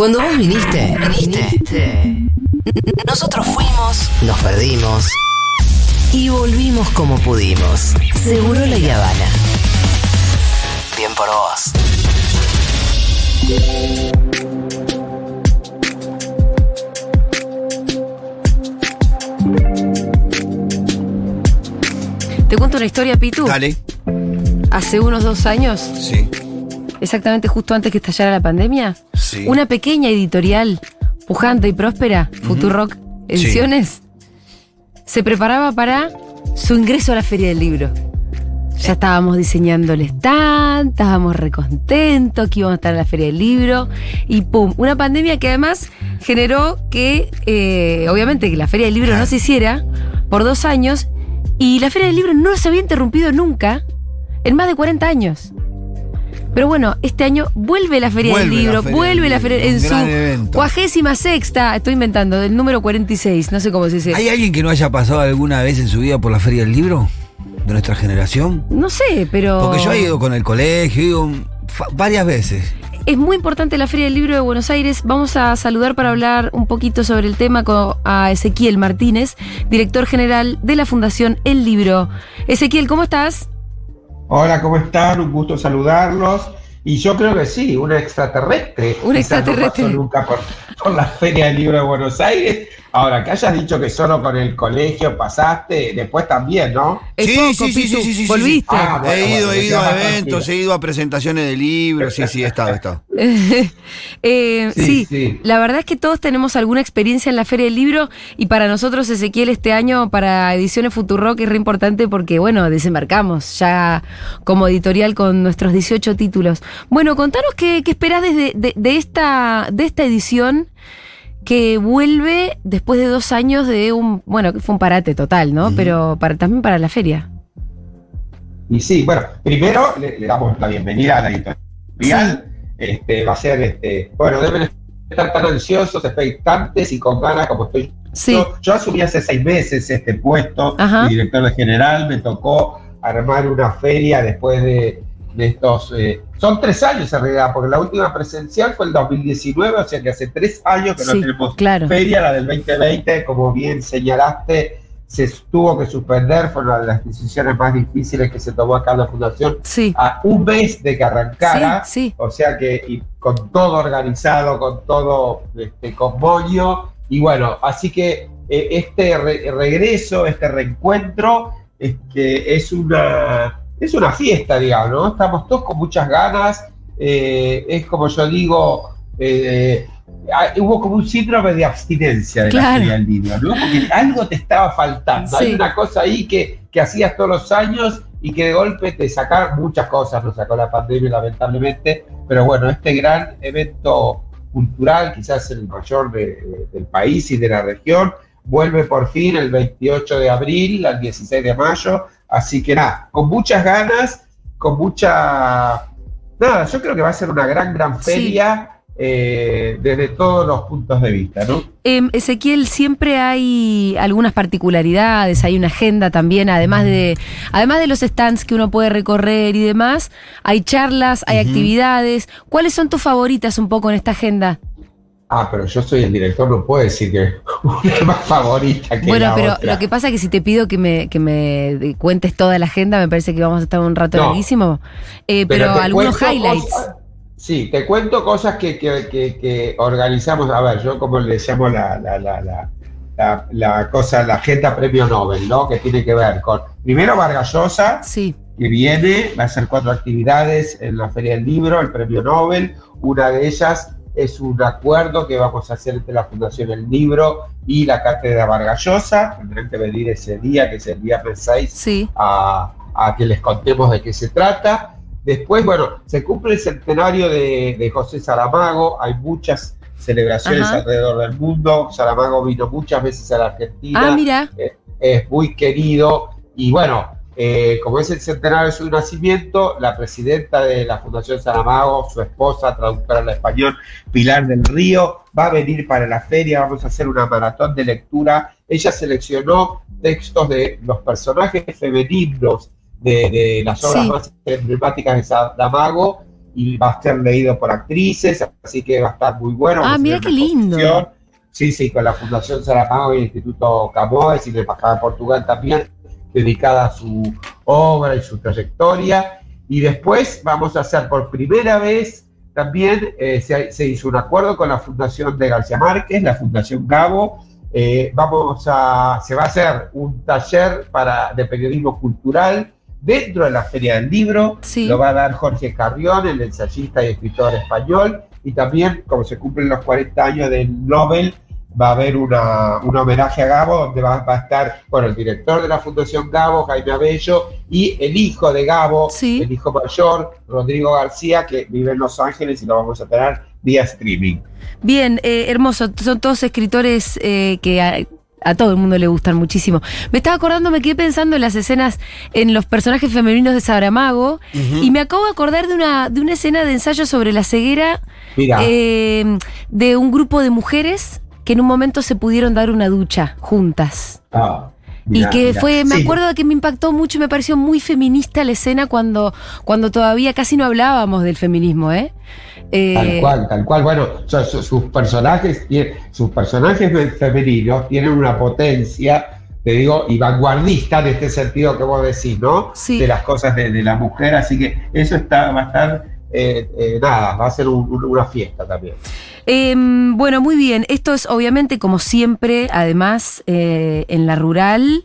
Cuando vos viniste, viniste. Nosotros fuimos, nos perdimos y volvimos como pudimos. Seguro la Habana. Bien por vos. Te cuento una historia, Pitu. Dale. Hace unos dos años, Sí. exactamente justo antes que estallara la pandemia, Sí. una pequeña editorial pujante y próspera, Futurock Ediciones, se preparaba para su ingreso a la Feria del Libro. Ya estábamos diseñando el stand, estábamos recontentos que íbamos a estar en la Feria del Libro y pum, una pandemia que además generó que, eh, obviamente, que la Feria del Libro no se hiciera por dos años y la Feria del Libro no se había interrumpido nunca en más de 40 años. Pero bueno, este año vuelve la Feria Vuelve del la Libro, Feria vuelve del la Feria en su cuagésima sexta, estoy inventando, del número 46, no sé cómo se dice. ¿Hay alguien que no haya pasado alguna vez en su vida por la Feria del Libro? ¿De nuestra generación? No sé, pero... Porque yo he ido con el colegio, he ido varias veces. Es muy importante la Feria del Libro de Buenos Aires. Vamos a saludar para hablar un poquito sobre el tema con, a Ezequiel Martínez, director general de la Fundación El Libro. Ezequiel, ¿cómo estás? Hola, ¿cómo están? Un gusto saludarlos. Y yo creo que sí, un extraterrestre. Un Quizás extraterrestre. No pasó nunca por, por la Feria del Libro de Buenos Aires. Ahora, que hayas dicho que solo con el colegio pasaste, después también, ¿no? Sí, poco, sí, sí, sí, sí. ¿Volviste? Ah, bueno, he ido, bueno, he ido a eventos, he ido a presentaciones de libros, sí, sí, he estado, he estado. Eh, sí, Sí, sí. la verdad es que todos tenemos alguna experiencia en la Feria del Libro y para nosotros, Ezequiel, este año para Ediciones Futurock es re importante porque, bueno, desembarcamos ya como editorial con nuestros 18 títulos. Bueno, contanos qué, qué esperás desde, de, de esta, de esta edición que vuelve después de dos años de un, bueno, que fue un parate total, ¿no? Pero para, también para la feria. Y sí, bueno, primero le, le damos la bienvenida a la editorial. Este, va a ser, este, bueno, deben estar tan ansiosos, expectantes y con ganas como estoy Sí. Yo, yo asumí hace seis meses este puesto de director de general, me tocó armar una feria después de, de estos... eh, son tres años en realidad, porque la última presencial fue el 2019, o sea que hace tres años que no Sí, tenemos claro. feria, la del 2020, como bien señalaste, se tuvo que suspender, fue una de las decisiones más difíciles que se tomó acá en la Fundación, Sí. a un mes de que arrancara. Sí. O sea que y con todo organizado, con todo este, con moño. Y bueno, así que eh, este re- regreso, este reencuentro, es que es una, es una fiesta, digamos, ¿no? Estamos todos con muchas ganas. eh, es como yo digo, eh, ah, hubo como un síndrome de abstinencia de Claro. la Feria del libro, ¿no? Porque algo te estaba faltando. Sí. Hay una cosa ahí que, que hacías todos los años y que de golpe te sacaron muchas cosas, nos sacó la pandemia lamentablemente, pero bueno, este gran evento cultural, quizás el mayor de- de- del país y de la región, vuelve por fin el 28 de abril al 16 de mayo, así que nada, con muchas ganas, con mucha... Nada, yo creo que va a ser una gran, gran Sí. feria eh, desde todos los puntos de vista, ¿no? Em, Ezequiel, siempre hay algunas particularidades, hay una agenda también, además de, además de los stands que uno puede recorrer y demás, hay charlas, hay actividades. ¿Cuáles son tus favoritas un poco en esta agenda? Ah, pero yo soy el director, no puedo decir que una es más favorita que bueno, la pero otra. lo que pasa es que si te pido que me, que me cuentes toda la agenda, me parece que vamos a estar un rato No. larguísimo. Eh, pero algunos highlights. cosas- sí, te cuento cosas que, que- que- organizamos. A ver, yo como le llamo la, la, la, la, la- la cosa, la agenda premio Nobel, ¿no? Que tiene que ver con, primero Vargas Llosa, Sí, que viene, va a hacer cuatro actividades en la Feria del Libro, el premio Nobel. Una de ellas es un acuerdo que vamos a hacer entre la Fundación El Libro y la Cátedra Vargas Llosa. Tendrán que venir ese día, que es el viernes 6 sí. a, a que les contemos de qué se trata. Después, bueno, se cumple el centenario de, de José Saramago, hay muchas celebraciones Ajá. alrededor del mundo, Saramago vino muchas veces a la Argentina, Ah, mira. es muy querido y bueno, eh, como es el centenario de su nacimiento, la presidenta de la Fundación Saramago, su esposa, traductora al español, Pilar del Río, va a venir para la feria, vamos a hacer una maratón de lectura. Ella seleccionó textos de los personajes femeninos de, de las obras Sí. más emblemáticas de Saramago y va a ser leído por actrices, así que va a estar muy bueno. Ah, mira qué lindo. Sí, sí, con la Fundación Saramago y el Instituto Camões y la Embajada de Portugal también, dedicada a su obra y su trayectoria. Y después vamos a hacer por primera vez también eh, se, hizo un acuerdo con la Fundación de García Márquez, la Fundación Gabo. Eh, vamos a, se va a hacer un taller para, de periodismo cultural dentro de la Feria del Libro. Lo va a dar Jorge Carrión, el ensayista y escritor español. Y también, como se cumplen los 40 años del Nobel, va a haber una, un homenaje a Gabo, donde va, a estar bueno, el director de la Fundación Gabo, Jaime Abello, y el hijo de Gabo, el hijo mayor, Rodrigo García, que vive en Los Ángeles y lo vamos a tener vía streaming. Bien, eh, hermoso. Son todos escritores eh, que a, todo el mundo le gustan muchísimo. Me estaba acordando, me quedé pensando en las escenas, en los personajes femeninos de Sabramago, y me acabo de acordar de una, de una escena de ensayo sobre la ceguera eh, de un grupo de mujeres que en un momento se pudieron dar una ducha juntas. Ah, y que fue, me acuerdo de que me impactó mucho y me pareció muy feminista la escena cuando, cuando todavía casi no hablábamos del feminismo, ¿eh? eh tal cual, tal cual. Bueno, sus personajes, sus personajes femeninos tienen una potencia, te digo, y vanguardista de este sentido que vos decís, ¿no? De las cosas de, la mujer, así que eso está, va a estar, eh, eh, nada, va a ser una fiesta también. Em, bueno, muy bien. Esto es obviamente, como siempre, además, eh, en la rural,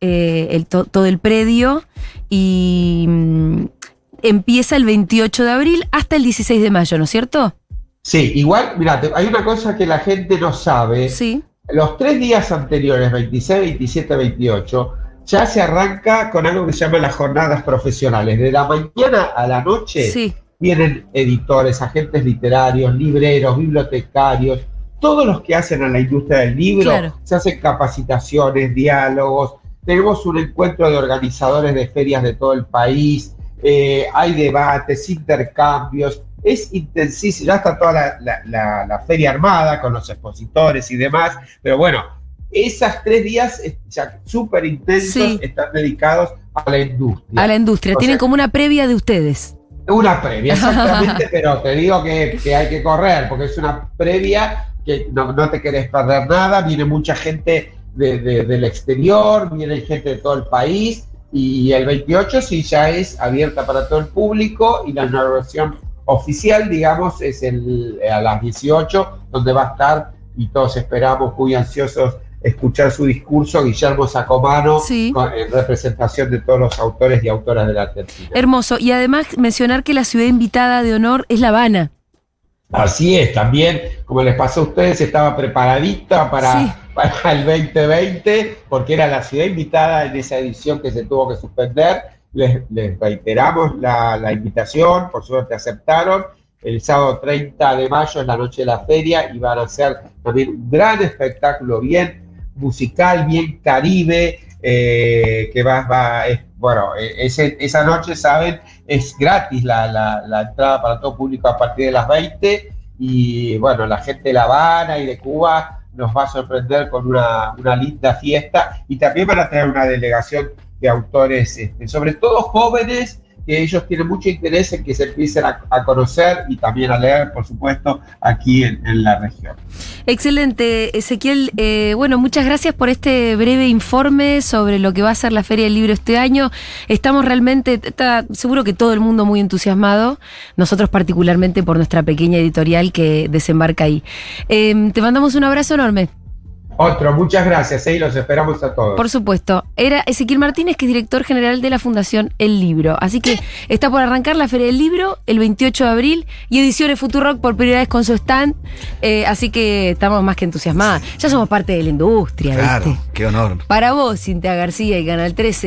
eh, todo el predio, y mm, empieza el 28 de abril hasta el 16 de mayo, ¿no es cierto? Sí, igual, mira, hay una cosa que la gente no sabe. Sí. Los tres días anteriores, 26, 27, 28, ya se arranca con algo que se llama las jornadas profesionales. De la mañana a la noche sí vienen editores, agentes literarios, libreros, bibliotecarios, todos los que hacen a la industria del libro, se hacen capacitaciones, diálogos, tenemos un encuentro de organizadores de ferias de todo el país, eh, hay debates, intercambios, es intensísimo, ya está toda la, feria armada con los expositores y demás, pero bueno, esas tres días súper intensos están dedicados a la industria. A la industria, tienen como una previa de ustedes. Una previa, exactamente, pero te digo que, hay que correr, porque es una previa que no, te querés perder nada, viene mucha gente del exterior, viene gente de todo el país, y el 28 sí ya es abierta para todo el público, y la inauguración oficial, digamos, es el, a las 18, donde va a estar, y todos esperamos muy ansiosos escuchar su discurso, Guillermo Sacomano, en representación de todos los autores y autoras de la Argentina. Hermoso. Y además mencionar que la ciudad invitada de honor es La Habana. Así es, también, como les pasó a ustedes, estaba preparadita para, para el 2020, porque era la ciudad invitada en esa edición que se tuvo que suspender. Les, reiteramos la, la invitación, por suerte aceptaron el sábado 30 de mayo es la noche de la feria y van a hacer también un gran espectáculo bien musical bien caribe, eh, que va, va bueno, e, esa noche, saben, es gratis la, entrada para todo público a partir de las 20 y bueno, la gente de La Habana y de Cuba nos va a sorprender con una, linda fiesta y también van a tener una delegación de autores, este, sobre todo jóvenes, que ellos tienen mucho interés en que se empiecen a, conocer y también a leer, por supuesto, aquí en, la región. Excelente, Ezequiel. Eh, bueno, muchas gracias por este breve informe sobre lo que va a ser la Feria del Libro este año. Estamos realmente, está, seguro que todo el mundo muy entusiasmado, nosotros particularmente por nuestra pequeña editorial que desembarca ahí. Eh, te mandamos un abrazo enorme. Otro, muchas gracias, ¿eh? los esperamos a todos. Por supuesto. Era Ezequiel Martínez, que es director general de la Fundación El Libro. Así que está por arrancar la Feria del Libro el 28 de abril y Ediciones Futurock por primera vez con su stand. Eh, así que estamos más que entusiasmadas. Ya somos parte de la industria. Claro, qué honor. Para vos, Cintia García y Canal 13.